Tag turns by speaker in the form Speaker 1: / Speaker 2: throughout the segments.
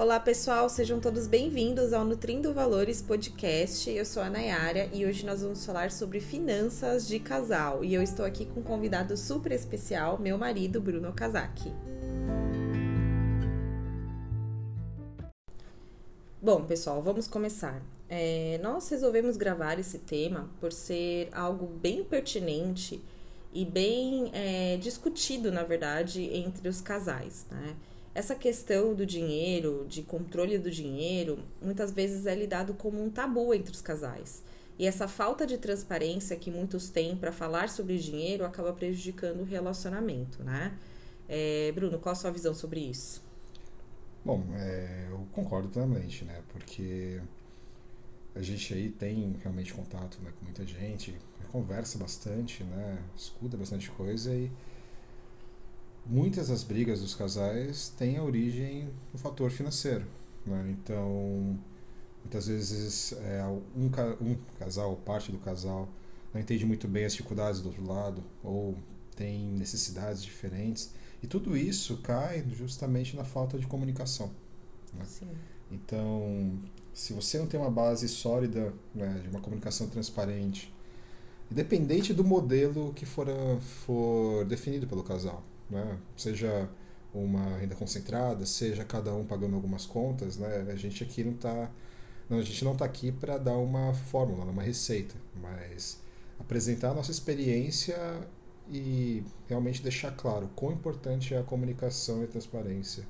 Speaker 1: Olá pessoal, sejam todos bem-vindos ao Nutrindo Valores Podcast. Eu sou a Nayara e hoje nós vamos falar sobre finanças de casal. E eu estou aqui com um convidado super especial, meu marido Bruno Kazaki. Bom, pessoal, vamos começar. É, nós resolvemos gravar esse tema por ser algo bem pertinente e bem é, discutido, na verdade, entre os casais, né? Essa questão do dinheiro, de controle do dinheiro, muitas vezes é lidado como um tabu entre os casais. E essa falta de transparência que muitos têm para falar sobre dinheiro acaba prejudicando o relacionamento, né? É, Bruno, qual a sua visão sobre isso?
Speaker 2: Bom, é, eu concordo plenamente, né? Porque a gente aí tem realmente contato né, com muita gente, conversa bastante, né? Escuta bastante coisa e muitas das brigas dos casais têm a origem no fator financeiro. Né? Então, muitas vezes é, um, um casal, parte do casal, não entende muito bem as dificuldades do outro lado ou tem necessidades diferentes. E tudo isso cai justamente na falta de comunicação. Né? Então, se você não tem uma base sólida né, de uma comunicação transparente, independente do modelo que for, for definido pelo casal, né? seja uma renda concentrada, seja cada um pagando algumas contas, né? a gente aqui não está não, a gente não está aqui para dar uma fórmula, uma receita, mas apresentar a nossa experiência e realmente deixar claro quão importante é a comunicação e a transparência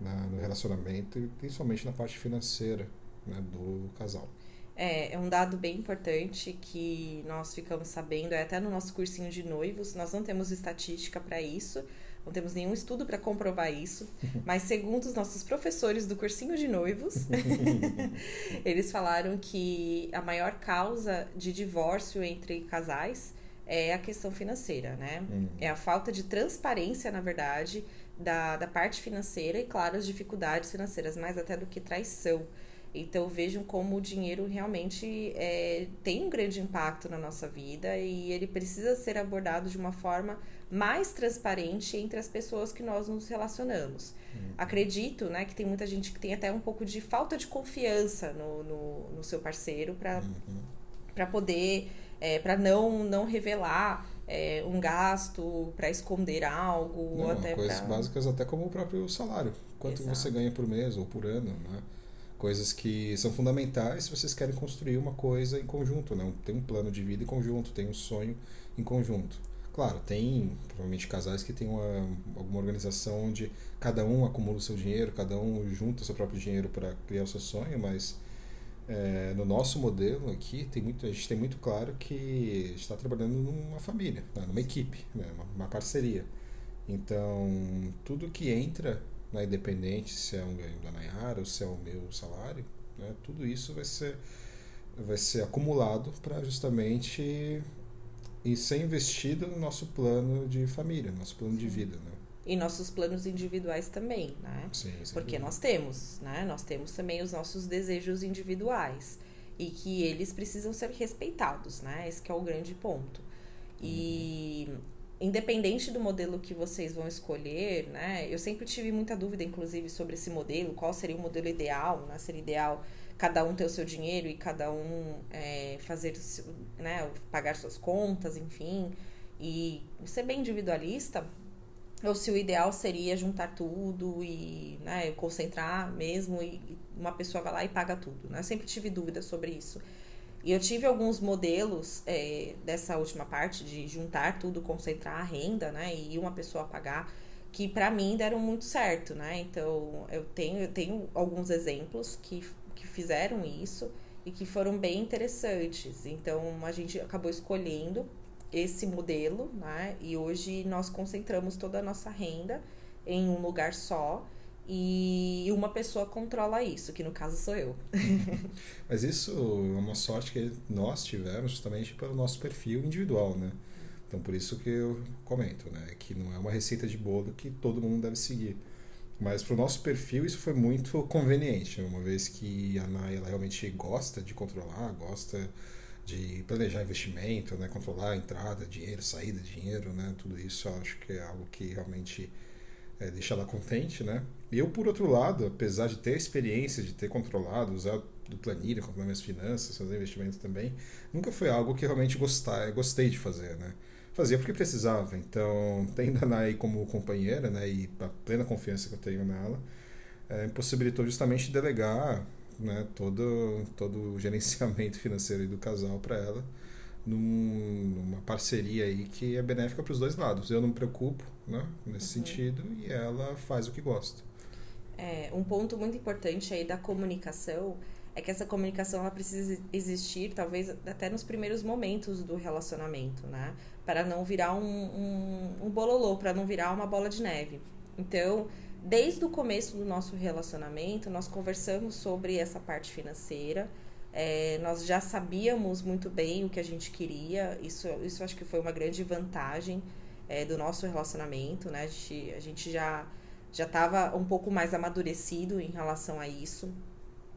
Speaker 2: na, no relacionamento e principalmente na parte financeira né, do casal.
Speaker 1: É, é um dado bem importante que nós ficamos sabendo, é até no nosso cursinho de noivos, nós não temos estatística para isso, não temos nenhum estudo para comprovar isso, mas segundo os nossos professores do cursinho de noivos, eles falaram que a maior causa de divórcio entre casais é a questão financeira, né? Hum. É a falta de transparência, na verdade, da, da parte financeira e, claro, as dificuldades financeiras, mais até do que traição. Então vejam como o dinheiro realmente é, tem um grande impacto na nossa vida e ele precisa ser abordado de uma forma mais transparente entre as pessoas que nós nos relacionamos. Uhum. Acredito né, que tem muita gente que tem até um pouco de falta de confiança no, no, no seu parceiro para uhum. poder, é, para não, não revelar é, um gasto, para esconder algo.
Speaker 2: Não, até coisas pra... básicas até como o próprio salário. Quanto Exato. você ganha por mês ou por ano, né? Coisas que são fundamentais se vocês querem construir uma coisa em conjunto, né? Tem um plano de vida em conjunto, tem um sonho em conjunto. Claro, tem provavelmente casais que têm uma, alguma organização onde cada um acumula o seu dinheiro, cada um junta o seu próprio dinheiro para criar o seu sonho, mas é, no nosso modelo aqui tem muito, a gente tem muito claro que está trabalhando numa família, né? numa equipe, né? uma, uma parceria. Então, tudo que entra né, independente se é um ganho da Nayara ou se é o meu salário, né, tudo isso vai ser, vai ser acumulado para justamente e ser investido no nosso plano de família, nosso plano Sim. de vida. Né?
Speaker 1: E nossos planos individuais também, né?
Speaker 2: Sim,
Speaker 1: Porque dúvida. nós temos, né? Nós temos também os nossos desejos individuais e que eles precisam ser respeitados, né? Esse é o grande ponto. E uhum independente do modelo que vocês vão escolher, né? Eu sempre tive muita dúvida, inclusive, sobre esse modelo, qual seria o modelo ideal, né? Seria ideal cada um ter o seu dinheiro e cada um é, fazer, né? Pagar suas contas, enfim, e ser bem individualista, ou se o ideal seria juntar tudo e né, concentrar mesmo e uma pessoa vai lá e paga tudo, né? Eu sempre tive dúvida sobre isso. E eu tive alguns modelos é, dessa última parte de juntar tudo, concentrar a renda, né? E uma pessoa pagar, que para mim deram muito certo, né? Então eu tenho, eu tenho alguns exemplos que, que fizeram isso e que foram bem interessantes. Então a gente acabou escolhendo esse modelo, né? E hoje nós concentramos toda a nossa renda em um lugar só e uma pessoa controla isso, que no caso sou eu.
Speaker 2: Mas isso é uma sorte que nós tivemos justamente pelo nosso perfil individual, né? Então por isso que eu comento, né? Que não é uma receita de bolo que todo mundo deve seguir. Mas para o nosso perfil isso foi muito conveniente, uma vez que a Nai ela realmente gosta de controlar, gosta de planejar investimento, né? Controlar a entrada, dinheiro, saída dinheiro, né? Tudo isso eu acho que é algo que realmente é, deixa ela contente, né? Eu, por outro lado, apesar de ter experiência, de ter controlado, usar do planilha, controlar minhas finanças, fazer investimentos também, nunca foi algo que realmente gostar, gostei de fazer, né? Fazia porque precisava. Então, tendo a Nai como companheira, né, e a plena confiança que eu tenho nela, é, possibilitou justamente delegar né, todo, todo o gerenciamento financeiro do casal para ela num, numa parceria aí que é benéfica para os dois lados. Eu não me preocupo né, nesse uhum. sentido e ela faz o que gosta.
Speaker 1: É, um ponto muito importante aí da comunicação é que essa comunicação ela precisa existir, talvez até nos primeiros momentos do relacionamento, né? Para não virar um, um, um bololô, para não virar uma bola de neve. Então, desde o começo do nosso relacionamento, nós conversamos sobre essa parte financeira. É, nós já sabíamos muito bem o que a gente queria. Isso, isso acho que foi uma grande vantagem é, do nosso relacionamento, né? A gente, a gente já já estava um pouco mais amadurecido em relação a isso.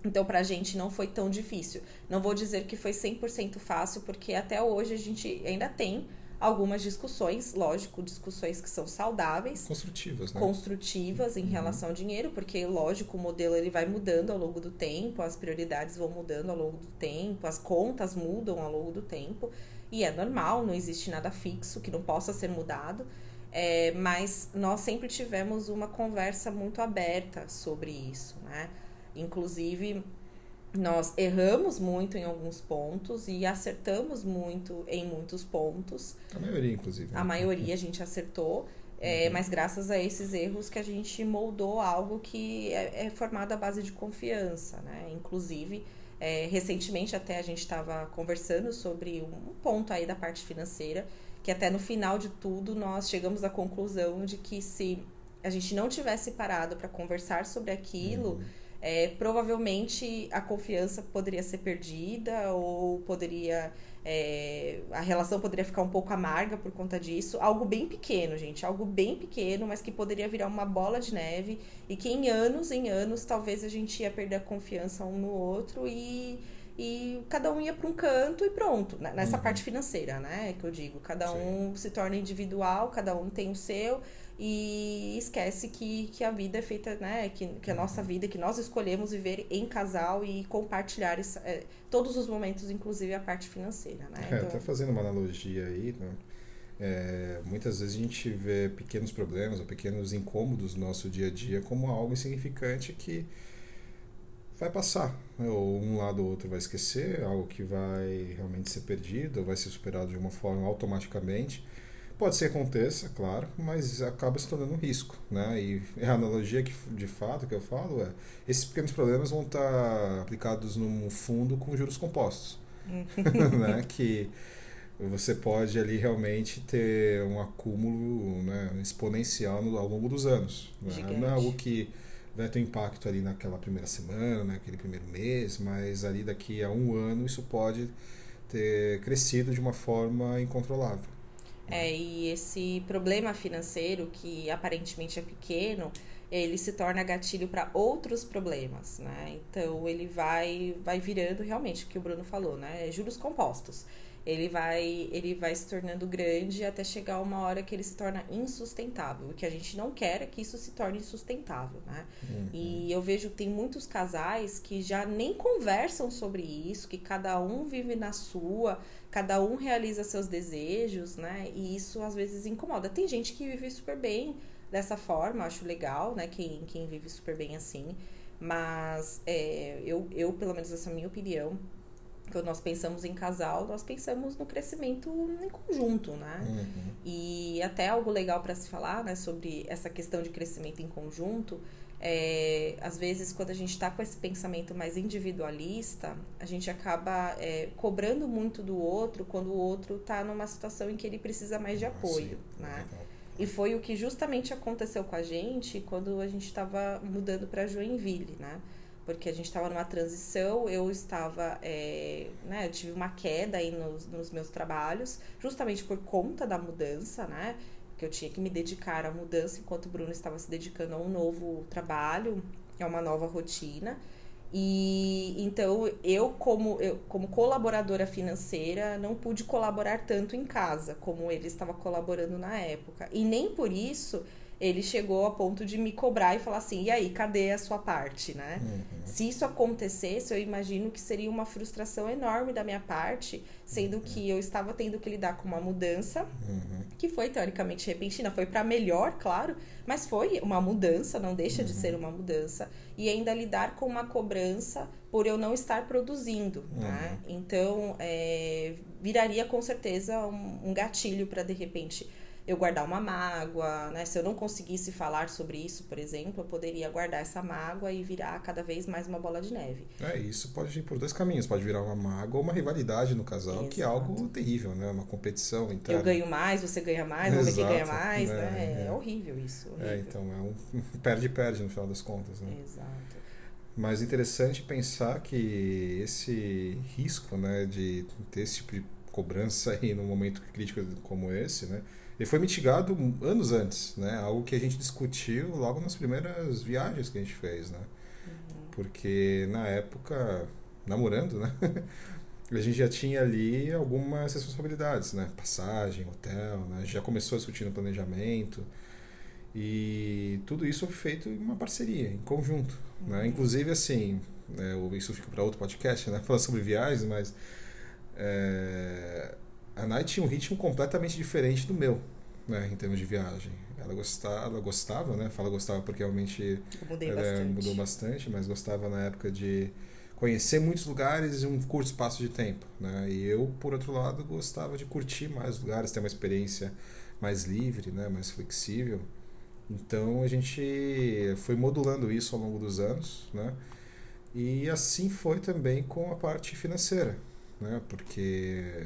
Speaker 1: Então, pra gente não foi tão difícil. Não vou dizer que foi 100% fácil, porque até hoje a gente ainda tem algumas discussões, lógico, discussões que são saudáveis.
Speaker 2: Construtivas, né?
Speaker 1: Construtivas em uhum. relação ao dinheiro, porque, lógico, o modelo ele vai mudando ao longo do tempo, as prioridades vão mudando ao longo do tempo, as contas mudam ao longo do tempo. E é normal, não existe nada fixo que não possa ser mudado. É, mas nós sempre tivemos uma conversa muito aberta sobre isso, né? Inclusive, nós erramos muito em alguns pontos e acertamos muito em muitos pontos.
Speaker 2: A maioria, inclusive.
Speaker 1: Né? A maioria a gente acertou, é, uhum. mas graças a esses erros que a gente moldou algo que é, é formado à base de confiança, né? Inclusive, é, recentemente até a gente estava conversando sobre um ponto aí da parte financeira, que até no final de tudo nós chegamos à conclusão de que se a gente não tivesse parado para conversar sobre aquilo... Uhum. é, provavelmente a confiança poderia ser perdida ou poderia é, a relação poderia ficar um pouco amarga por conta disso. Algo bem pequeno, gente, algo bem pequeno, mas que poderia virar uma bola de neve e que em anos, em anos, talvez a gente ia perder a confiança um no outro e e cada um ia para um canto e pronto. Né? Nessa uhum. parte financeira, né? Que eu digo. Cada Sim. um se torna individual, cada um tem o seu e esquece que, que a vida é feita, né? Que, que a nossa vida, que nós escolhemos viver em casal e compartilhar isso, é, todos os momentos, inclusive a parte financeira, né?
Speaker 2: É, então... Até fazendo uma analogia aí, né? É, muitas vezes a gente vê pequenos problemas ou pequenos incômodos no nosso dia a dia como algo insignificante que vai passar. Né? Ou um lado ou outro vai esquecer, algo que vai realmente ser perdido, ou vai ser superado de uma forma automaticamente. Pode ser que aconteça, claro, mas acaba se tornando um risco, né? E a analogia que de fato que eu falo é esses pequenos problemas vão estar aplicados num fundo com juros compostos, né? Que você pode ali realmente ter um acúmulo né, exponencial ao longo dos anos. Né? Não é algo que vai ter um impacto ali naquela primeira semana, naquele primeiro mês, mas ali daqui a um ano isso pode ter crescido de uma forma incontrolável.
Speaker 1: É, e esse problema financeiro, que aparentemente é pequeno, ele se torna gatilho para outros problemas, né? Então ele vai vai virando realmente o que o Bruno falou, né? Juros compostos ele vai ele vai se tornando grande até chegar uma hora que ele se torna insustentável. O que a gente não quer é que isso se torne insustentável, né? Uhum. E eu vejo que tem muitos casais que já nem conversam sobre isso, que cada um vive na sua, cada um realiza seus desejos, né? E isso às vezes incomoda. Tem gente que vive super bem dessa forma, acho legal, né? Quem, quem vive super bem assim. Mas é, eu, eu, pelo menos essa é a minha opinião, quando nós pensamos em casal, nós pensamos no crescimento em conjunto, né? Uhum. E até algo legal para se falar, né, sobre essa questão de crescimento em conjunto. É, às vezes, quando a gente está com esse pensamento mais individualista, a gente acaba é, cobrando muito do outro quando o outro está numa situação em que ele precisa mais de ah, apoio, sim, né? E foi o que justamente aconteceu com a gente quando a gente estava mudando para Joinville, né? porque a gente estava numa transição, eu estava, é, né, eu tive uma queda aí nos, nos meus trabalhos, justamente por conta da mudança, né, que eu tinha que me dedicar à mudança enquanto o Bruno estava se dedicando a um novo trabalho, a uma nova rotina. E então eu como eu como colaboradora financeira não pude colaborar tanto em casa como ele estava colaborando na época. E nem por isso ele chegou a ponto de me cobrar e falar assim: e aí, cadê a sua parte, né?
Speaker 2: Uhum.
Speaker 1: Se isso acontecesse, eu imagino que seria uma frustração enorme da minha parte, sendo
Speaker 2: Uhum.
Speaker 1: que eu estava tendo que lidar com uma mudança
Speaker 2: Uhum.
Speaker 1: que foi teoricamente repentina, foi para melhor, claro, mas foi uma mudança, não deixa de
Speaker 2: Uhum.
Speaker 1: ser uma mudança, e ainda lidar com uma cobrança por eu não estar produzindo, né?
Speaker 2: Uhum.
Speaker 1: Então, é, viraria com certeza um, um gatilho para de repente eu guardar uma mágoa, né? Se eu não conseguisse falar sobre isso, por exemplo, eu poderia guardar essa mágoa e virar cada vez mais uma bola de neve.
Speaker 2: É, isso pode ir por dois caminhos. Pode virar uma mágoa ou uma rivalidade no casal, que é
Speaker 1: Exato.
Speaker 2: algo terrível, né? Uma competição interna.
Speaker 1: Eu ganho mais, você ganha mais, vamos ver quem ganha
Speaker 2: Exato,
Speaker 1: mais,
Speaker 2: né?
Speaker 1: né? É,
Speaker 2: É.
Speaker 1: horrível isso.
Speaker 2: É,
Speaker 1: horrível.
Speaker 2: então é um perde-perde no final das contas, né?
Speaker 1: Exato.
Speaker 2: Mas interessante pensar que esse risco, né, de ter esse tipo de cobrança aí num momento crítico como esse, né, ele foi mitigado anos antes, né, algo que a gente discutiu logo nas primeiras viagens que a gente fez, né, porque na época, namorando, né, a gente já tinha ali algumas responsabilidades, né, passagem, hotel, né, já começou a discutir no planejamento. E tudo isso foi feito em uma parceria, em conjunto. Né? Inclusive, assim, né, eu- isso fica para outro podcast, né? falar sobre viagens, mas é, a Night tinha um ritmo completamente diferente do meu, né, em termos de viagem. Ela gostava, ela gostava, né? Fala gostava porque realmente ela
Speaker 1: bastante.
Speaker 2: mudou bastante, mas gostava na época de conhecer muitos lugares em um curto espaço de tempo, né? E eu, por outro lado, gostava de curtir mais lugares, ter uma experiência mais livre, né? Mais flexível. Então a gente foi modulando isso ao longo dos anos, né? E assim foi também com a parte financeira, né? Porque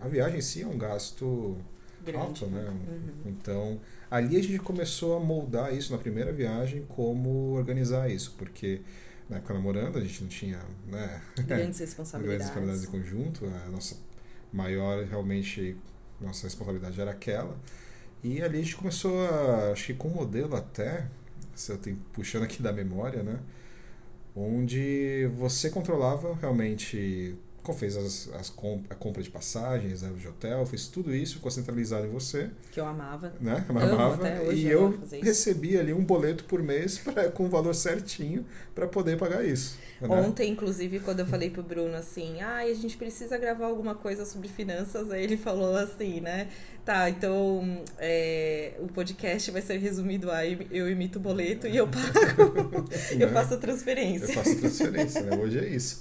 Speaker 2: a viagem em si é um gasto
Speaker 1: Grande.
Speaker 2: alto, né?
Speaker 1: Uhum.
Speaker 2: Então, ali a gente começou a moldar isso na primeira viagem, como organizar isso, porque na época namorando a gente não tinha, né?
Speaker 1: Grandes
Speaker 2: grandes
Speaker 1: responsabilidades.
Speaker 2: responsabilidades em conjunto, a nossa maior realmente nossa responsabilidade era aquela. E ali a gente começou a, acho que com um modelo até, se eu tenho puxando aqui da memória, né? Onde você controlava realmente, fez as, as comp a compra de passagens, né, de hotel, fez tudo isso, ficou centralizado em você,
Speaker 1: Que eu amava.
Speaker 2: né?
Speaker 1: Amo
Speaker 2: Amava, e
Speaker 1: eu
Speaker 2: eu recebia ali um boleto por mês pra, com o valor certinho para poder pagar isso. né?
Speaker 1: Ontem, inclusive, quando eu falei pro Bruno assim, ai, a gente precisa gravar alguma coisa sobre finanças, aí ele falou assim, né? Tá, então é, o podcast vai ser resumido a eu imito o boleto e eu pago, eu
Speaker 2: Né?
Speaker 1: faço a
Speaker 2: Eu
Speaker 1: transferência.
Speaker 2: faço transferência, né? Hoje é isso.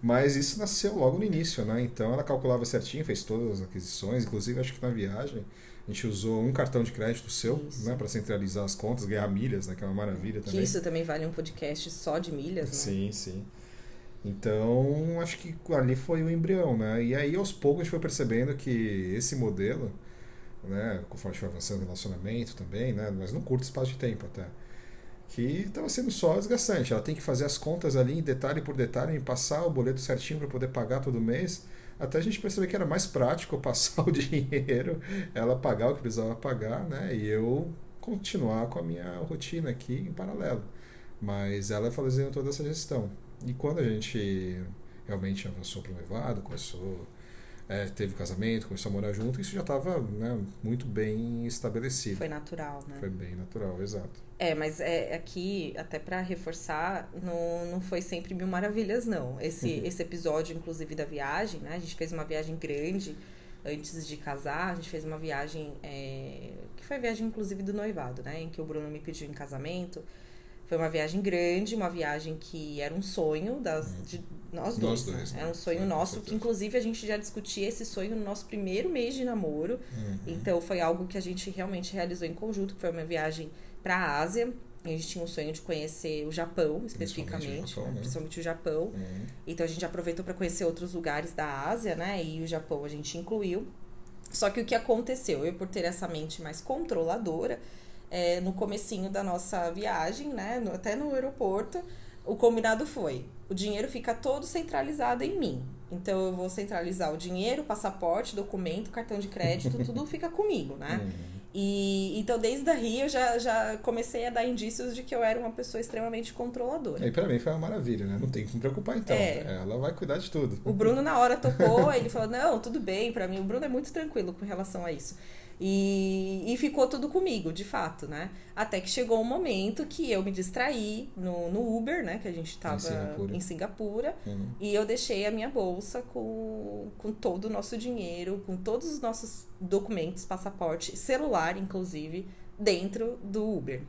Speaker 2: Mas isso nasceu logo no início, né? Então ela calculava certinho, fez todas as aquisições, inclusive acho que na viagem a gente usou um cartão de crédito seu,
Speaker 1: Isso.
Speaker 2: né, para centralizar as contas, ganhar milhas, né, que é uma maravilha
Speaker 1: Que
Speaker 2: também.
Speaker 1: isso também vale um podcast só de milhas, né?
Speaker 2: Sim, sim. Então, acho que ali foi o embrião, né? E aí, aos poucos, a gente foi percebendo que esse modelo, né, conforme a gente foi avançando no relacionamento também, né, mas num curto espaço de tempo até, que estava sendo só desgastante. Ela tem que fazer as contas ali, detalhe por detalhe, me passar o boleto certinho para poder pagar todo mês, até a gente perceber que era mais prático passar o dinheiro, ela pagar o que precisava pagar, né, e eu continuar com a minha rotina aqui em paralelo. Mas ela fazendo toda essa gestão. E quando a gente realmente avançou para o noivado, começou, é, teve casamento, começou a morar junto, isso já estava né, muito bem estabelecido.
Speaker 1: Foi natural, né?
Speaker 2: Foi bem natural, exato.
Speaker 1: É, mas é aqui, até pra reforçar, não, não foi sempre mil maravilhas, não. Esse,
Speaker 2: Uhum.
Speaker 1: esse episódio, inclusive, da viagem, né? A gente fez uma viagem grande antes de casar. A gente fez uma viagem, é, que foi a viagem, inclusive, do noivado, né? Em que o Bruno me pediu em casamento. Foi uma viagem grande, uma viagem que era um sonho das, de nós dois.
Speaker 2: Nós dois,
Speaker 1: né?
Speaker 2: né?
Speaker 1: Era um sonho
Speaker 2: com
Speaker 1: nosso, que inclusive a gente já discutia esse sonho no nosso primeiro mês de namoro.
Speaker 2: Uhum.
Speaker 1: Então foi algo que a gente realmente realizou em conjunto, que foi uma viagem para a Ásia. A gente tinha um sonho de conhecer o Japão, especificamente,
Speaker 2: Japão,
Speaker 1: né?
Speaker 2: né?
Speaker 1: principalmente o Japão.
Speaker 2: Uhum.
Speaker 1: Então a gente aproveitou para conhecer outros lugares da Ásia, né? E o Japão a gente incluiu. Só que o que aconteceu? Eu, por ter essa mente mais controladora, é, no comecinho da nossa viagem, né? no- até no aeroporto, o combinado foi: o dinheiro fica todo centralizado em mim. Então eu vou centralizar o dinheiro, passaporte, documento, cartão de crédito, tudo fica comigo, né?
Speaker 2: Uhum.
Speaker 1: E então desde daí eu já, já comecei a dar indícios de que eu era uma pessoa extremamente controladora.
Speaker 2: E para mim foi uma maravilha, né? Não tem que me preocupar então.
Speaker 1: É.
Speaker 2: Ela vai cuidar de tudo.
Speaker 1: O Bruno na hora topou, ele falou: "Não, tudo bem para mim". O Bruno é muito tranquilo com relação a isso. E, e ficou tudo comigo, de fato, né? Até que chegou um momento que eu me distraí no, no Uber, né? Que a gente tava
Speaker 2: Em Singapura.
Speaker 1: em Singapura.
Speaker 2: Uhum.
Speaker 1: E eu deixei a minha bolsa com, com todo o nosso dinheiro, com todos os nossos documentos, passaporte, celular, inclusive, dentro do Uber.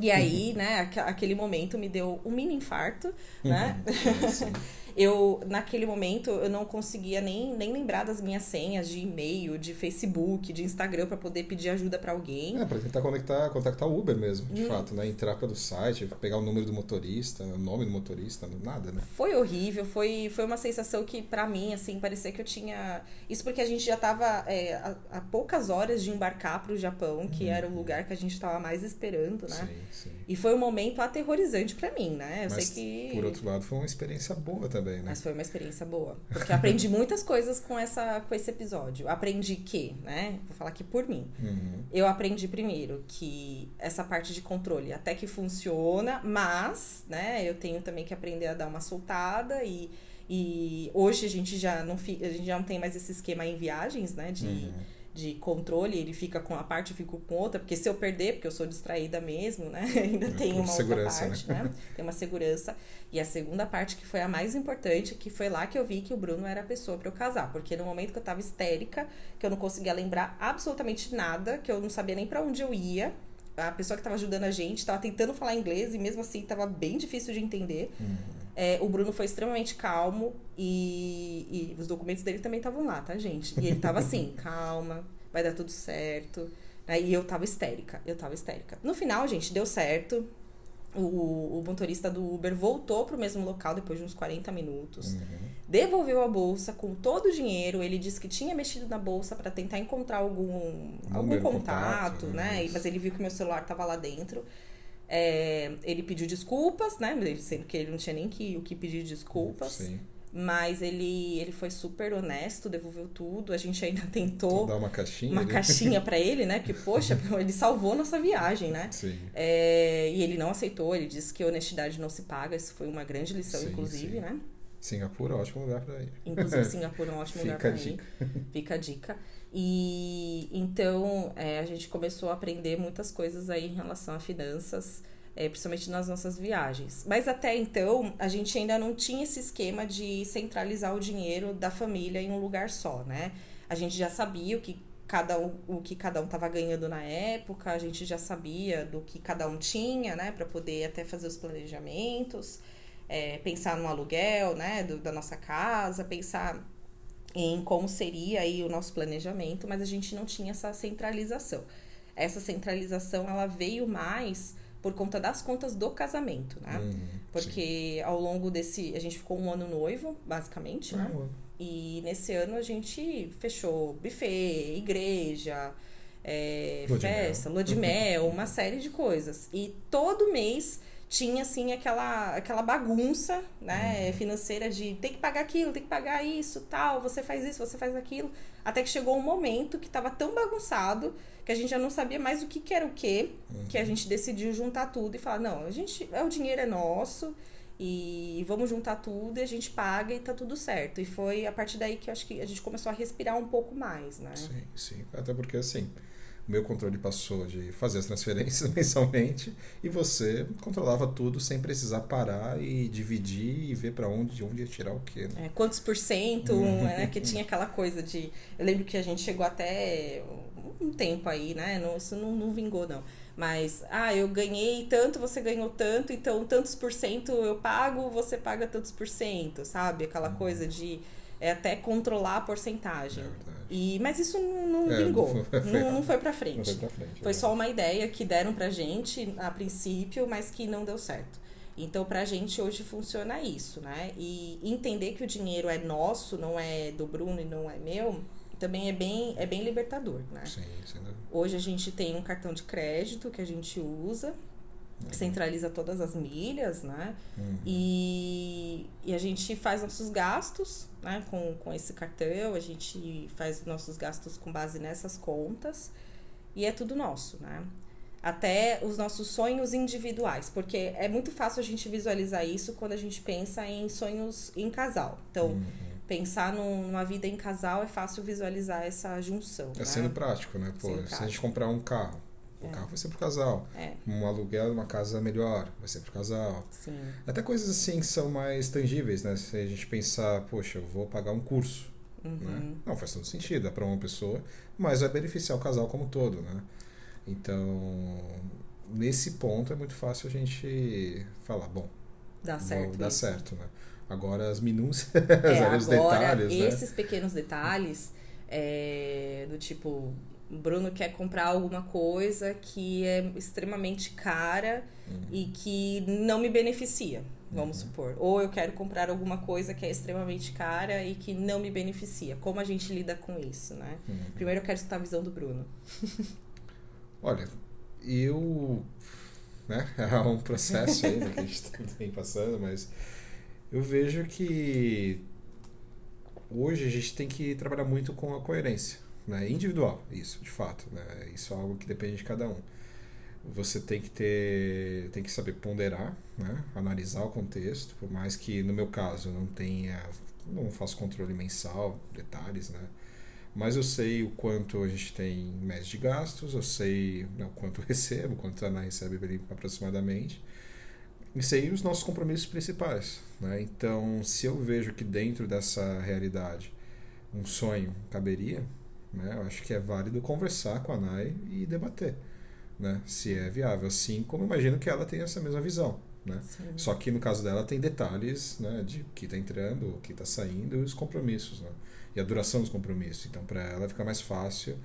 Speaker 1: E aí, né, aque- aquele momento me deu um mini infarto, né?
Speaker 2: Uhum. Sim.
Speaker 1: Eu, naquele momento, eu não conseguia nem, nem lembrar das minhas senhas de e-mail, de Facebook, de Instagram para poder pedir ajuda para alguém.
Speaker 2: É, pra tentar conectar, contactar o Uber mesmo,
Speaker 1: Hum.
Speaker 2: de fato, né? Entrar pelo site, pegar o número do motorista, o nome do motorista, nada, né?
Speaker 1: Foi horrível, foi, foi uma sensação que, pra mim, assim, parecia que eu tinha. Isso porque a gente já tava é, a, a poucas horas de embarcar pro Japão, que era o lugar que a gente tava mais esperando, né?
Speaker 2: Sim, sim.
Speaker 1: E foi um momento aterrorizante pra mim, né? Eu
Speaker 2: Mas,
Speaker 1: sei que.
Speaker 2: por outro lado, foi uma experiência boa também, né?
Speaker 1: Mas foi uma experiência boa. Porque eu aprendi muitas coisas com, essa, com esse episódio. Aprendi que, né? Vou falar aqui por mim.
Speaker 2: Uhum.
Speaker 1: Eu aprendi primeiro que essa parte de controle até que funciona, mas, né, eu tenho também que aprender a dar uma soltada e, e hoje a gente já não a gente já não tem mais esse esquema em viagens, né, de,
Speaker 2: Uhum.
Speaker 1: De controle, ele fica com uma parte, eu fico com outra, porque se eu perder, porque eu sou distraída mesmo, né, ainda tem uma outra parte, né? Tem uma segurança. E a segunda parte que foi a mais importante, que foi lá que eu vi que o Bruno era a pessoa para eu casar, porque no momento que eu tava histérica, que eu não conseguia lembrar absolutamente nada, que eu não sabia nem para onde eu ia, a pessoa que tava ajudando a gente tava tentando falar inglês e mesmo assim tava bem difícil de entender.
Speaker 2: Uhum.
Speaker 1: É, o Bruno foi extremamente calmo e, e os documentos dele também estavam lá, tá, gente? E ele tava assim, calma, vai dar tudo certo. Né? E eu tava histérica, eu tava histérica. No final, gente, deu certo. O, o motorista do Uber voltou pro mesmo local depois de uns 40 minutos.
Speaker 2: Uhum.
Speaker 1: Devolveu a bolsa com todo o dinheiro. Ele disse que tinha mexido na bolsa para tentar encontrar algum, algum contato,
Speaker 2: contato,
Speaker 1: né?
Speaker 2: né?
Speaker 1: Mas ele viu que meu celular tava lá dentro. É, ele pediu desculpas, né? Sendo que ele não tinha nem que, o que pedir desculpas.
Speaker 2: Sim.
Speaker 1: Mas ele, ele foi super honesto, devolveu tudo. A gente ainda tentou
Speaker 2: Dar uma caixinha.
Speaker 1: uma
Speaker 2: ali.
Speaker 1: caixinha para ele, né? Que, poxa, ele salvou nossa viagem, né?
Speaker 2: Sim.
Speaker 1: É, e ele não aceitou, ele disse que honestidade não se paga. Isso foi uma grande lição,
Speaker 2: Sim,
Speaker 1: inclusive,
Speaker 2: sim.
Speaker 1: né?
Speaker 2: Singapura, ótimo lugar pra ir.
Speaker 1: Inclusive, Singapura é um ótimo lugar para ir. Fica a dica. E então é, a gente começou a aprender muitas coisas aí em relação a finanças, é, principalmente nas nossas viagens. Mas até então a gente ainda não tinha esse esquema de centralizar o dinheiro da família em um lugar só, né? A gente já sabia o que cada um, o que cada um estava ganhando na época, a gente já sabia do que cada um tinha, né, para poder até fazer os planejamentos, é, pensar no aluguel, né, do- da nossa casa, pensar em como seria aí o nosso planejamento, mas a gente não tinha essa centralização. Essa centralização ela veio mais por conta das contas do casamento, né?
Speaker 2: Uhum. Sim.
Speaker 1: Porque ao longo desse. A gente ficou um ano noivo, basicamente, né?
Speaker 2: Ah,
Speaker 1: E nesse ano a gente fechou buffet, igreja, é,
Speaker 2: Lua de
Speaker 1: festa, lua de mel, uma série de coisas. E todo mês tinha assim aquela, aquela bagunça né,
Speaker 2: Uhum.
Speaker 1: financeira de tem que pagar aquilo, tem que pagar isso, tal, você faz isso, você faz aquilo. Até que chegou um momento que estava tão bagunçado que a gente já não sabia mais o que, que era o que,
Speaker 2: Uhum.
Speaker 1: que a gente decidiu juntar tudo e falar, não, a gente, é o dinheiro é nosso e vamos juntar tudo e a gente paga e tá tudo certo. E foi a partir daí que acho que a gente começou a respirar um pouco mais, né?
Speaker 2: Sim, sim. Até porque assim, o meu controle passou de fazer as transferências mensalmente e você controlava tudo sem precisar parar e dividir e ver para onde, de onde ia tirar o quê. Né?
Speaker 1: É, quantos por cento, né? Que tinha aquela coisa de. Eu lembro que a gente chegou até um tempo aí, né? Não, isso não, não vingou, não. Mas, ah, eu ganhei tanto, você ganhou tanto, então tantos por cento eu pago, você paga tantos por cento, sabe? Aquela coisa de é, até controlar a
Speaker 2: É
Speaker 1: porcentagem.
Speaker 2: verdade.
Speaker 1: E, mas isso não, não
Speaker 2: É,
Speaker 1: vingou.
Speaker 2: não foi-
Speaker 1: Não, não foi pra
Speaker 2: Não
Speaker 1: frente.
Speaker 2: foi pra frente.
Speaker 1: Foi
Speaker 2: é
Speaker 1: só uma ideia que deram pra gente a princípio, mas que não deu certo. Então, pra gente hoje funciona isso, né? E entender que o dinheiro é nosso, não é do Bruno e não é meu, também é bem, é bem libertador, né?
Speaker 2: Sim, sem dúvida.
Speaker 1: Hoje a gente tem um cartão de crédito que a gente usa, que centraliza todas as milhas, né?
Speaker 2: Uhum.
Speaker 1: E, e a gente faz nossos gastos né, com, com esse cartão, a gente faz nossos gastos com base nessas contas e é tudo nosso, né? Até os nossos sonhos individuais, porque é muito fácil a gente visualizar isso quando a gente pensa em sonhos em casal. Então,
Speaker 2: Uhum.
Speaker 1: Pensar numa vida em casal é fácil visualizar essa junção.
Speaker 2: É
Speaker 1: né?
Speaker 2: sendo prático, né? Pô, se a gente comprar um carro, o é. carro vai ser pro casal.
Speaker 1: É.
Speaker 2: Um aluguel, uma casa melhor, vai ser pro casal.
Speaker 1: Sim.
Speaker 2: Até coisas assim que são mais tangíveis, né? Se a gente pensar, poxa, eu vou pagar um curso.
Speaker 1: Uhum.
Speaker 2: Né? Não faz todo sentido, é para uma pessoa, mas vai beneficiar o casal como todo, né? Então, nesse ponto é muito fácil a gente falar, bom,
Speaker 1: dá certo,
Speaker 2: dá certo, né? Agora as minúcias,
Speaker 1: é,
Speaker 2: os
Speaker 1: agora,
Speaker 2: detalhes, né?
Speaker 1: esses pequenos detalhes é, do tipo Bruno quer comprar alguma coisa que é extremamente cara uhum. e que não me beneficia, vamos uhum. supor. Ou eu quero comprar alguma coisa que é extremamente cara e que não me beneficia. Como a gente lida com isso, né?
Speaker 2: Uhum.
Speaker 1: Primeiro eu quero escutar a visão do Bruno.
Speaker 2: Olha, eu. Né, é um processo ainda que a gente tem passando, mas eu vejo que hoje a gente tem que trabalhar muito com a coerência né? individual, isso, de fato. Né? Isso é algo que depende de cada um. Você tem que ter, tem que saber ponderar, né? analisar o contexto, por mais que no meu caso não tenha, não faço controle mensal, detalhes, né? Mas eu sei o quanto a gente tem média de gastos, eu sei né, o quanto eu recebo, quanto a Ana recebe aproximadamente, e sei os nossos compromissos principais. Né? Então, se eu vejo que dentro dessa realidade um sonho caberia, né? Eu acho que é válido conversar com a Nai e debater né? se é viável. Assim como imagino que ela tenha essa mesma visão. Né? Só que no caso dela tem detalhes né, de o que está entrando, o que está saindo e os compromissos. Né? E a duração dos compromissos. Então, para ela fica mais fácil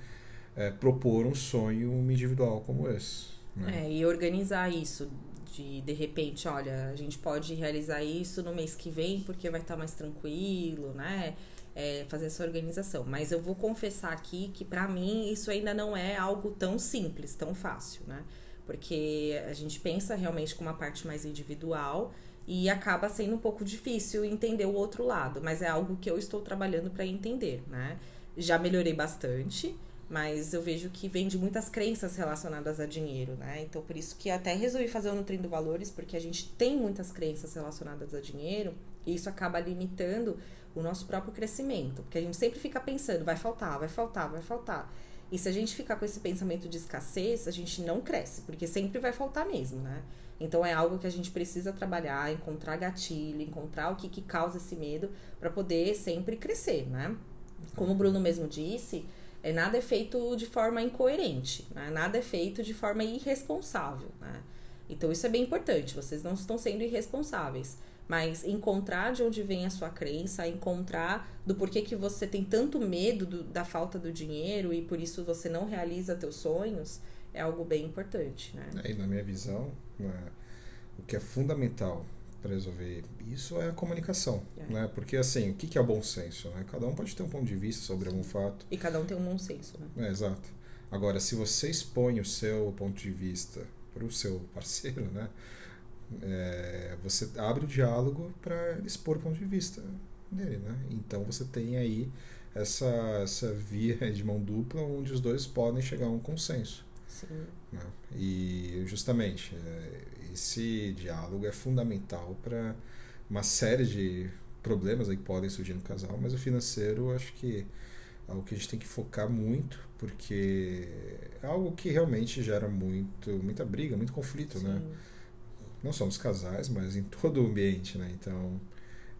Speaker 2: é, propor um sonho individual como esse. Né?
Speaker 1: É, e organizar isso. De, de repente, olha, a gente pode realizar isso no mês que vem porque vai estar tá mais tranquilo, né? é, fazer essa organização. Mas eu vou confessar aqui que para mim isso ainda não é algo tão simples, tão fácil, né? Porque a gente pensa realmente com uma parte mais individual e acaba sendo um pouco difícil entender o outro lado, mas é algo que eu estou trabalhando para entender, né? Já melhorei bastante, mas eu vejo que vem de muitas crenças relacionadas a dinheiro, né? Então por isso que até resolvi fazer o Nutrindo Valores, porque a gente tem muitas crenças relacionadas a dinheiro e isso acaba limitando o nosso próprio crescimento. Porque a gente sempre fica pensando, vai faltar, vai faltar, vai faltar. E se a gente ficar com esse pensamento de escassez, a gente não cresce, porque sempre vai faltar mesmo, né? Então é algo que a gente precisa trabalhar, encontrar gatilho, encontrar o que, que causa esse medo para poder sempre crescer, né? Como o Bruno mesmo disse, é, nada é feito de forma incoerente, né? nada é feito de forma irresponsável, né? Então isso é bem importante, vocês não estão sendo irresponsáveis. Mas encontrar de onde vem a sua crença, encontrar do porquê que você tem tanto medo do, da falta do dinheiro e por isso você não realiza teus sonhos, é algo bem importante, né?
Speaker 2: É, e na minha visão, né, o que é fundamental para resolver isso é a comunicação, é. né? Porque assim, o que é o bom senso, né? Cada um pode ter um ponto de vista sobre algum fato.
Speaker 1: E cada um tem um bom senso, né?
Speaker 2: É, exato. Agora, se você expõe o seu ponto de vista para o seu parceiro, né? É, você abre o diálogo para expor o ponto de vista dele, né? Então você tem aí essa, essa via de mão dupla onde os dois podem chegar a um consenso.
Speaker 1: Sim.
Speaker 2: Né? E justamente é, esse diálogo é fundamental para uma série de problemas aí que podem surgir no casal, mas o financeiro acho que é algo que a gente tem que focar muito, porque é algo que realmente gera muito, muita briga, muito conflito, né? Sim. né? não só nos casais, mas em todo o ambiente, né? Então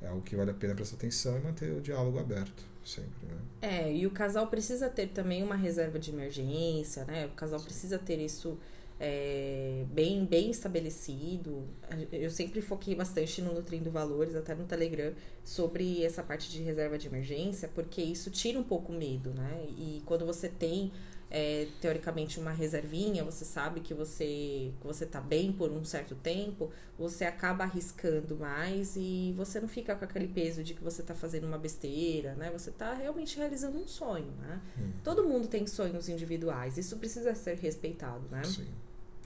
Speaker 2: é algo que vale a pena prestar atenção e manter o diálogo aberto sempre, né?
Speaker 1: É, e o casal precisa ter também uma reserva de emergência, né? O casal Sim. precisa ter isso é, bem, bem estabelecido. Eu sempre foquei bastante no Nutrindo Valores, até no Telegram, sobre essa parte de reserva de emergência, porque isso tira um pouco o medo, né? E quando você tem é, teoricamente uma reservinha, você sabe que você que você tá bem por um certo tempo, você acaba arriscando mais e você não fica com aquele peso de que você tá fazendo uma besteira, né? Você tá realmente realizando um sonho, né?
Speaker 2: Hum.
Speaker 1: Todo mundo tem sonhos individuais, isso precisa ser respeitado, né?
Speaker 2: Sim.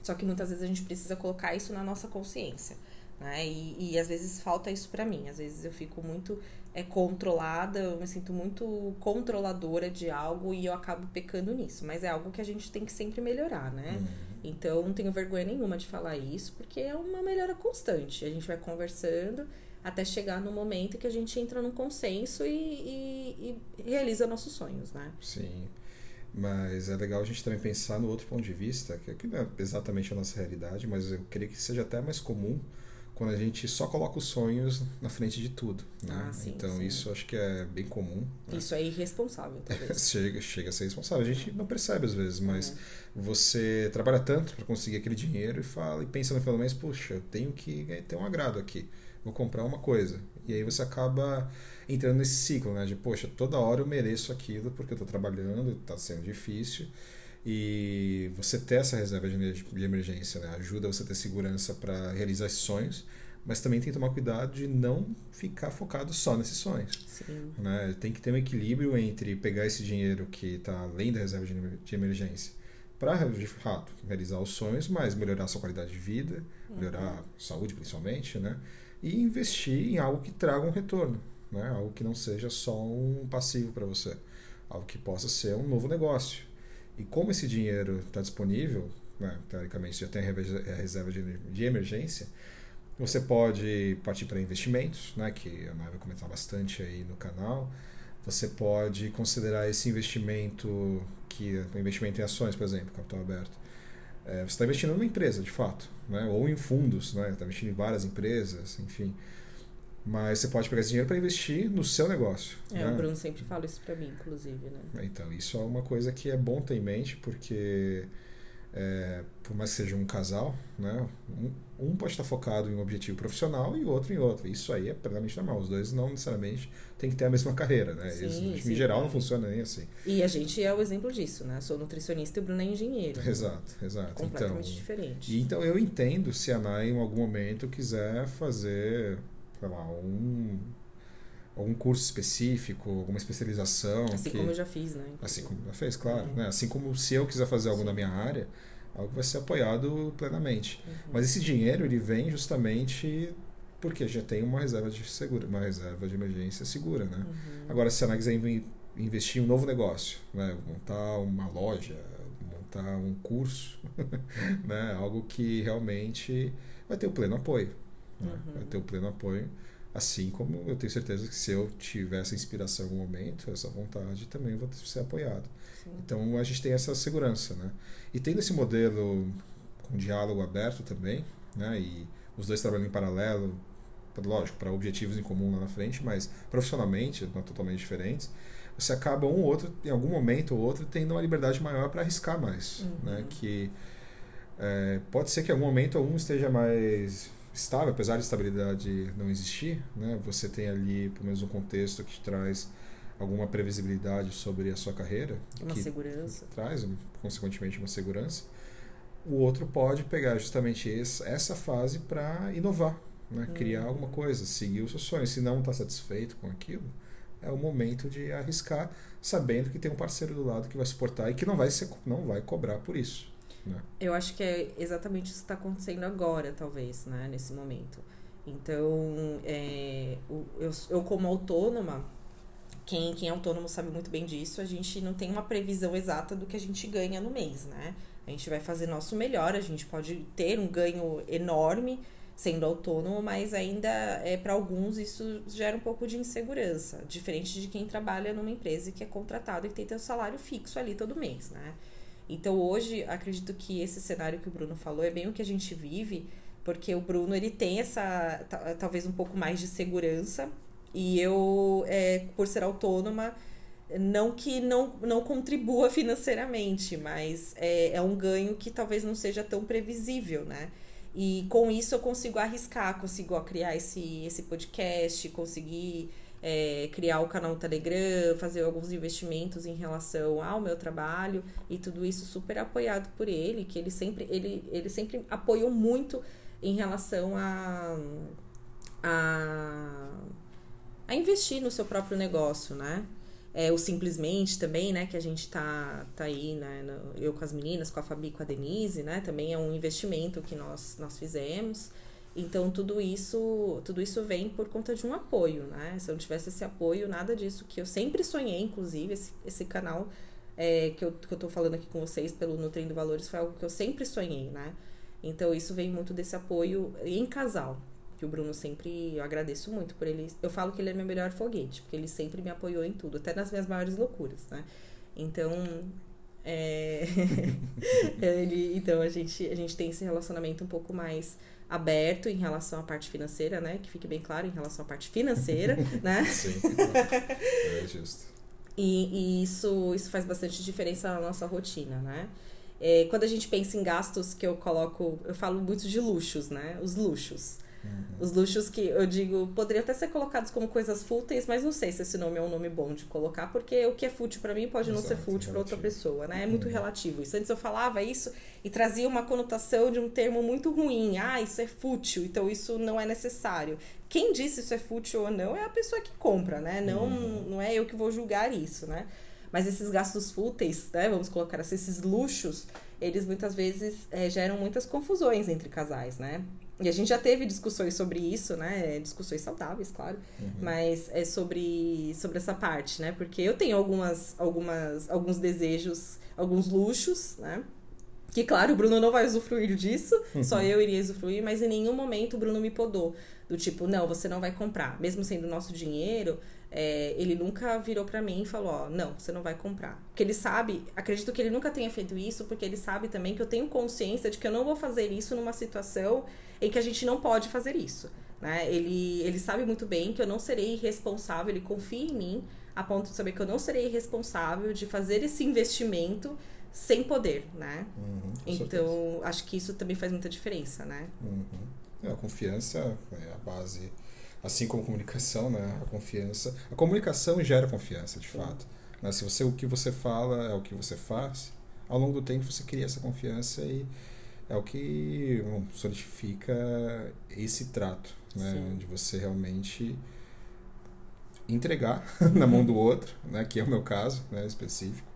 Speaker 1: Só que muitas vezes a gente precisa colocar isso na nossa consciência. Né? E, e às vezes falta isso para mim. Às vezes eu fico muito é, controlada, eu me sinto muito controladora de algo e eu acabo pecando nisso. Mas é algo que a gente tem que sempre melhorar, né?
Speaker 2: Uhum.
Speaker 1: Então não tenho vergonha nenhuma de falar isso, porque é uma melhora constante. A gente vai conversando, até chegar no momento que a gente entra num consenso e, e, e realiza nossos sonhos, né?
Speaker 2: Sim. Mas é legal a gente também pensar no outro ponto de vista, que não é exatamente a nossa realidade, mas eu creio que seja até mais comum quando a gente só coloca os sonhos na frente de tudo. Né?
Speaker 1: Ah, sim,
Speaker 2: então
Speaker 1: sim.
Speaker 2: isso acho que é bem comum. né?
Speaker 1: Isso é irresponsável, talvez.
Speaker 2: chega, chega a ser responsável. A gente não percebe às vezes, mas
Speaker 1: É.
Speaker 2: você trabalha tanto para conseguir aquele dinheiro e fala e pensa no pelo menos, puxa, eu tenho que ter um agrado aqui. Vou comprar uma coisa. E aí você acaba entrando nesse ciclo, né? De, poxa, toda hora eu mereço aquilo porque eu estou trabalhando, está sendo difícil. E você ter essa reserva de emergência né? ajuda você a ter segurança para realizar esses sonhos, mas também tem que tomar cuidado de não ficar focado só nesses sonhos
Speaker 1: Sim.
Speaker 2: né? Tem que ter um equilíbrio entre pegar esse dinheiro que está além da reserva de emer- de emergência para, de fato, realizar os sonhos, mas melhorar a sua qualidade de vida, melhorar a saúde principalmente, né? E investir em algo que traga um retorno, né? Algo que não seja só um passivo para você, algo que possa ser um novo negócio. E como esse dinheiro está disponível, né? teoricamente já tem a reserva de emergência, você pode partir para investimentos, né, que a Mai vai comentar bastante aí no canal. Você pode considerar esse investimento, que investimento em ações, por exemplo, capital aberto. É, você está investindo numa empresa, de fato, né, ou em fundos, né, está investindo em várias empresas, enfim. Mas você pode pegar esse dinheiro para investir no seu negócio.
Speaker 1: É,
Speaker 2: né?
Speaker 1: o Bruno sempre fala isso pra mim, inclusive, né?
Speaker 2: Então, isso é uma coisa que é bom ter em mente, porque é, por mais que seja um casal, né, um, um pode estar focado em um objetivo profissional e o outro em outro. Isso aí é plenamente normal. Os dois não necessariamente têm que ter a mesma carreira. Né?
Speaker 1: Sim,
Speaker 2: Eles,
Speaker 1: sim,
Speaker 2: em geral, não funciona nem assim.
Speaker 1: E a gente é o exemplo disso, né? Sou nutricionista e o Bruno é engenheiro.
Speaker 2: Exato, exato. Então,
Speaker 1: Completamente diferente.
Speaker 2: e então eu entendo se a Nai em algum momento quiser fazer, sei lá, um, algum curso específico, alguma especialização.
Speaker 1: Assim
Speaker 2: que...
Speaker 1: como eu já fiz, né?
Speaker 2: Assim como já fez, claro.
Speaker 1: Uhum.
Speaker 2: Né? Assim como se eu quiser fazer algo
Speaker 1: Sim.
Speaker 2: na minha área, algo vai ser apoiado plenamente.
Speaker 1: Uhum.
Speaker 2: Mas esse dinheiro ele vem justamente porque já tem uma reserva de segura, uma reserva de emergência segura, né?
Speaker 1: Uhum.
Speaker 2: Agora, se a Ana quiser inve- investir em um novo negócio, né? montar uma loja, montar um curso, né? algo que realmente vai ter o pleno apoio. Né?
Speaker 1: Uhum.
Speaker 2: Vai ter o pleno apoio. Assim como eu tenho certeza que se eu tiver essa inspiração em algum momento, essa vontade, também vou ser apoiado.
Speaker 1: Sim.
Speaker 2: Então a gente tem essa segurança, né? E tendo esse modelo com diálogo aberto também, né? E os dois trabalhando em paralelo, lógico, para objetivos em comum lá na frente, mas profissionalmente, não totalmente diferentes, você acaba um ou outro, em algum momento ou outro, tendo uma liberdade maior para arriscar mais,
Speaker 1: Uhum.
Speaker 2: né? Que é, pode ser que em algum momento um esteja mais estável, apesar de estabilidade não existir, né? Você tem ali pelo menos um contexto que te traz alguma previsibilidade sobre a sua carreira,
Speaker 1: Uma
Speaker 2: que
Speaker 1: segurança.
Speaker 2: traz consequentemente uma segurança. O outro pode pegar justamente essa fase para inovar, né?
Speaker 1: Uhum.
Speaker 2: criar alguma coisa, seguir o seu sonho. Se não está satisfeito com aquilo, é o momento de arriscar, sabendo que tem um parceiro do lado que vai suportar e que não vai ser, não vai cobrar por isso. Né?
Speaker 1: Eu acho que é exatamente isso que está acontecendo agora, talvez, né? Nesse momento. Então, é, eu, eu como autônoma, quem, quem é autônomo sabe muito bem disso, a gente não tem uma previsão exata do que a gente ganha no mês, né? A gente vai fazer nosso melhor, a gente pode ter um ganho enorme sendo autônomo, mas ainda é para alguns isso gera um pouco de insegurança, diferente de quem trabalha numa empresa que é contratado e tem seu salário fixo ali todo mês, né? Então hoje acredito que esse cenário que o Bruno falou é bem o que a gente vive, porque o Bruno ele tem essa ta- talvez um pouco mais de segurança e eu é, por ser autônoma não que não, não contribua financeiramente, mas é, é um ganho que talvez não seja tão previsível, né? E com isso eu consigo arriscar, consigo criar esse, esse podcast, conseguir é, criar o canal Telegram, fazer alguns investimentos em relação ao meu trabalho e tudo isso super apoiado por ele, que ele sempre, ele, ele sempre apoiou muito em relação a, a, a investir no seu próprio negócio, né? É, o Simplesmente também, né? Que a gente tá, tá aí, né? no- eu com as meninas, com a Fabi com a Denise, né? Também é um investimento que nós, nós fizemos. Então, tudo isso, tudo isso vem por conta de um apoio, né? Se eu não tivesse esse apoio, nada disso que eu sempre sonhei, inclusive, esse, esse canal é, que, eu, que eu tô falando aqui com vocês pelo Nutrindo Valores foi algo que eu sempre sonhei, né? Então, isso vem muito desse apoio em casal. que o Bruno sempre. Eu agradeço muito por ele. Eu falo que ele é meu melhor foguete, porque ele sempre me apoiou em tudo, até nas minhas maiores loucuras, né? Então. É... ele, então a gente, a gente tem esse relacionamento um pouco mais aberto em relação à parte financeira, né? Que fique bem claro em relação à parte financeira, né?
Speaker 2: Sim, é justo.
Speaker 1: E, e, isso, isso faz bastante diferença na nossa rotina, né? É, quando a gente pensa em gastos que eu coloco, eu falo muito de luxos, né? Os luxos. Os luxos que eu digo poderiam até ser colocados como coisas fúteis, mas não sei se esse nome é um nome bom de colocar, porque o que é fútil para mim pode Exato, não ser fútil para outra pessoa, né? É muito uhum. relativo isso. Antes eu falava isso e trazia uma conotação de um termo muito ruim. Ah, isso é fútil, então isso não é necessário. Quem disse isso é fútil ou não é a pessoa que compra, né? Não, uhum. não é eu que vou julgar isso, né? Mas esses gastos fúteis, né? Vamos colocar assim, esses luxos, eles muitas vezes é, geram muitas confusões entre casais, né? E a gente já teve discussões sobre isso, né? Discussões saudáveis, claro. Uhum. Mas é sobre, sobre essa parte, né? Porque eu tenho algumas, algumas, alguns desejos, alguns luxos, né? Que, claro, o Bruno não vai usufruir disso, uhum. só eu iria usufruir, mas em nenhum momento o Bruno me podou. Do tipo, não, você não vai comprar. Mesmo sendo nosso dinheiro, é, ele nunca virou para mim e falou, ó, não, você não vai comprar. Porque ele sabe, acredito que ele nunca tenha feito isso, porque ele sabe também que eu tenho consciência de que eu não vou fazer isso numa situação em que a gente não pode fazer isso. Né? Ele, ele sabe muito bem que eu não serei responsável, ele confia em mim a ponto de saber que eu não serei responsável de fazer esse investimento sem poder, né? Uhum, então, certeza. acho que isso também faz muita diferença, né?
Speaker 2: Uhum. É, a confiança é a base, assim como comunicação, né? A confiança, a comunicação gera confiança, de fato. Né? Se você o que você fala é o que você faz, ao longo do tempo você cria essa confiança e é o que bom, solidifica esse trato, né? De você realmente entregar na mão do outro, né? Que é o meu caso, né? Específico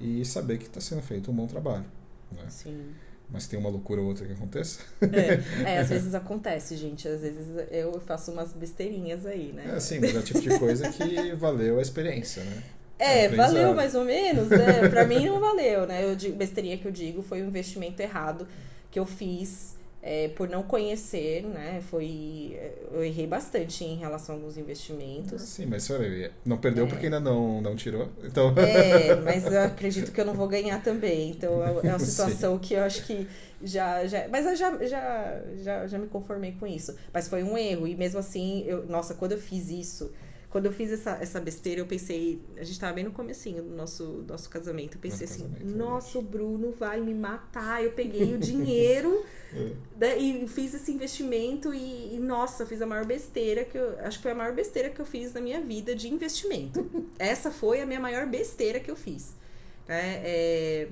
Speaker 2: e saber que está sendo feito um bom trabalho, né?
Speaker 1: Sim.
Speaker 2: Mas tem uma loucura ou outra que aconteça.
Speaker 1: É, é, às vezes acontece, gente. Às vezes eu faço umas besteirinhas aí, né?
Speaker 2: É, sim, mas é o tipo de coisa que valeu a experiência, né?
Speaker 1: É, valeu mais ou menos, né? Pra mim não valeu, né? Eu digo, besteirinha que eu digo foi um investimento errado que eu fiz é, por não conhecer, né? Foi. Eu errei bastante em relação a alguns investimentos.
Speaker 2: Sim, mas senhora, não perdeu é. porque ainda não, não tirou. Então...
Speaker 1: É, mas eu acredito que eu não vou ganhar também. Então é, é uma situação Sim. que eu acho que já. já mas eu já, já, já, já me conformei com isso. Mas foi um erro. E mesmo assim, eu, nossa, quando eu fiz isso quando eu fiz essa, essa besteira, eu pensei. A gente tava bem no comecinho do nosso, nosso casamento. Eu pensei assim: nossa, o Bruno vai me matar. Eu peguei o dinheiro é. né, e fiz esse investimento. E, e, nossa, fiz a maior besteira que eu. Acho que foi a maior besteira que eu fiz na minha vida de investimento. Essa foi a minha maior besteira que eu fiz. Né? É,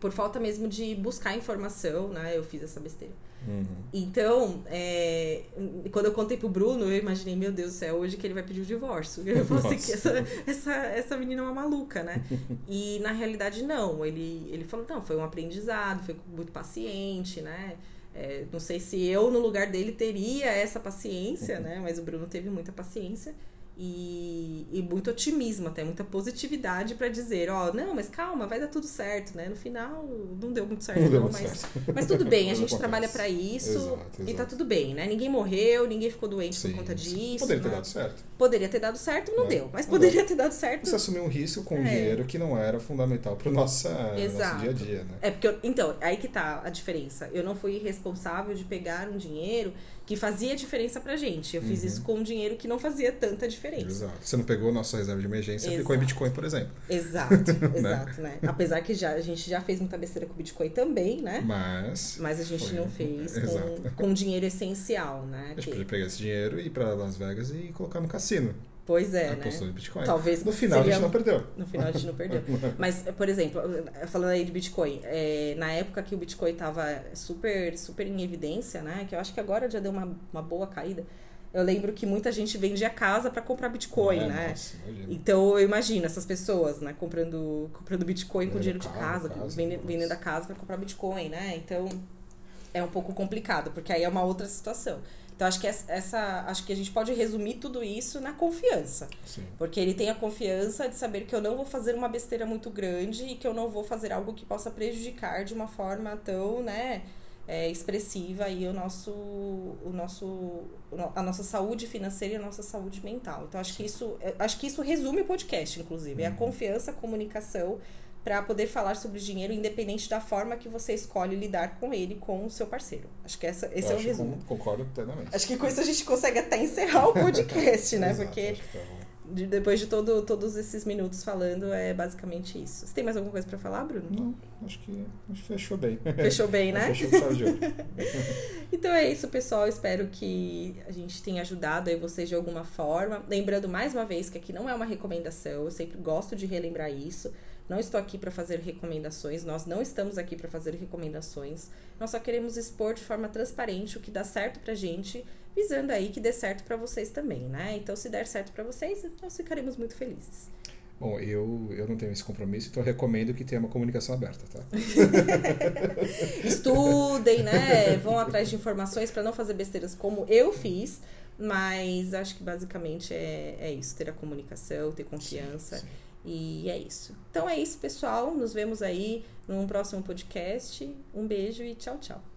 Speaker 1: por falta mesmo de buscar informação, né? Eu fiz essa besteira. Uhum. Então, é, quando eu contei pro Bruno, eu imaginei, meu Deus do céu, hoje que ele vai pedir o divórcio. Eu falei assim, que essa, essa, essa menina é uma maluca, né? e na realidade, não. Ele, ele falou, não, foi um aprendizado, foi muito paciente, né? É, não sei se eu, no lugar dele, teria essa paciência, né? Mas o Bruno teve muita paciência e, e muito otimismo, até muita positividade para dizer, ó, oh, não, mas calma, vai dar tudo certo, né? No final não deu muito certo, não, não mas, certo. mas tudo bem, a gente trabalha para isso exato, exato. e tá tudo bem, né? Ninguém morreu, ninguém ficou doente sim, por conta disso.
Speaker 2: Poderia né? ter dado certo.
Speaker 1: Poderia ter dado certo, não é, deu, mas não poderia deu. ter dado certo.
Speaker 2: Você assumiu um risco com é. dinheiro que não era fundamental para o nosso dia a dia, né?
Speaker 1: É porque, eu, então, aí que tá a diferença. Eu não fui responsável de pegar um dinheiro que fazia diferença pra gente. Eu fiz uhum. isso com um dinheiro que não fazia tanta diferença.
Speaker 2: Exato. Você não pegou a nossa reserva de emergência e aplicou em Bitcoin, por exemplo.
Speaker 1: Exato, exato, né? Apesar que já, a gente já fez muita besteira com Bitcoin também, né?
Speaker 2: Mas.
Speaker 1: Mas a gente foi... não fez com, com dinheiro essencial, né?
Speaker 2: A gente que... podia pegar esse dinheiro, ir pra Las Vegas e colocar no cassino.
Speaker 1: Pois é, né?
Speaker 2: em Bitcoin.
Speaker 1: Talvez
Speaker 2: no final seria... a gente não perdeu.
Speaker 1: No final a gente não perdeu. Mas, por exemplo, falando aí de Bitcoin, é, na época que o Bitcoin estava super, super em evidência, né? Que eu acho que agora já deu uma, uma boa caída. Eu lembro que muita gente vendia casa para comprar Bitcoin, é, né? Nossa, então eu imagino essas pessoas, né, comprando, comprando Bitcoin com dinheiro de casa, casa vendendo, vendendo a casa para comprar Bitcoin, né? Então é um pouco complicado, porque aí é uma outra situação. Então acho que essa, acho que a gente pode resumir tudo isso na confiança. Sim. Porque ele tem a confiança de saber que eu não vou fazer uma besteira muito grande e que eu não vou fazer algo que possa prejudicar de uma forma tão, né, é, expressiva aí o nosso, o nosso, a nossa saúde financeira e a nossa saúde mental. Então acho que isso, é, acho que isso resume o podcast, inclusive, é a uhum. confiança, a comunicação para poder falar sobre dinheiro, independente da forma que você escolhe lidar com ele, com o seu parceiro. Acho que essa, esse Eu é o resumo.
Speaker 2: Concordo plenamente.
Speaker 1: Acho que com isso a gente consegue até encerrar o podcast, né?
Speaker 2: Exato,
Speaker 1: Porque
Speaker 2: tá
Speaker 1: de, depois de todo, todos esses minutos falando, é basicamente isso. Você tem mais alguma coisa para falar, Bruno?
Speaker 2: Não, acho que, acho que fechou bem.
Speaker 1: Fechou bem, né?
Speaker 2: Fechou de
Speaker 1: então é isso, pessoal. Espero que a gente tenha ajudado aí vocês de alguma forma. Lembrando mais uma vez que aqui não é uma recomendação, eu sempre gosto de relembrar isso. Não estou aqui para fazer recomendações, nós não estamos aqui para fazer recomendações. Nós só queremos expor de forma transparente o que dá certo pra gente visando aí que dê certo para vocês também, né? Então, se der certo para vocês, nós ficaremos muito felizes.
Speaker 2: Bom, eu, eu não tenho esse compromisso, então eu recomendo que tenha uma comunicação aberta, tá?
Speaker 1: Estudem, né? Vão atrás de informações para não fazer besteiras como eu fiz, mas acho que basicamente é, é isso: ter a comunicação, ter confiança. Sim, sim. E é isso. Então é isso, pessoal. Nos vemos aí num próximo podcast. Um beijo e tchau, tchau.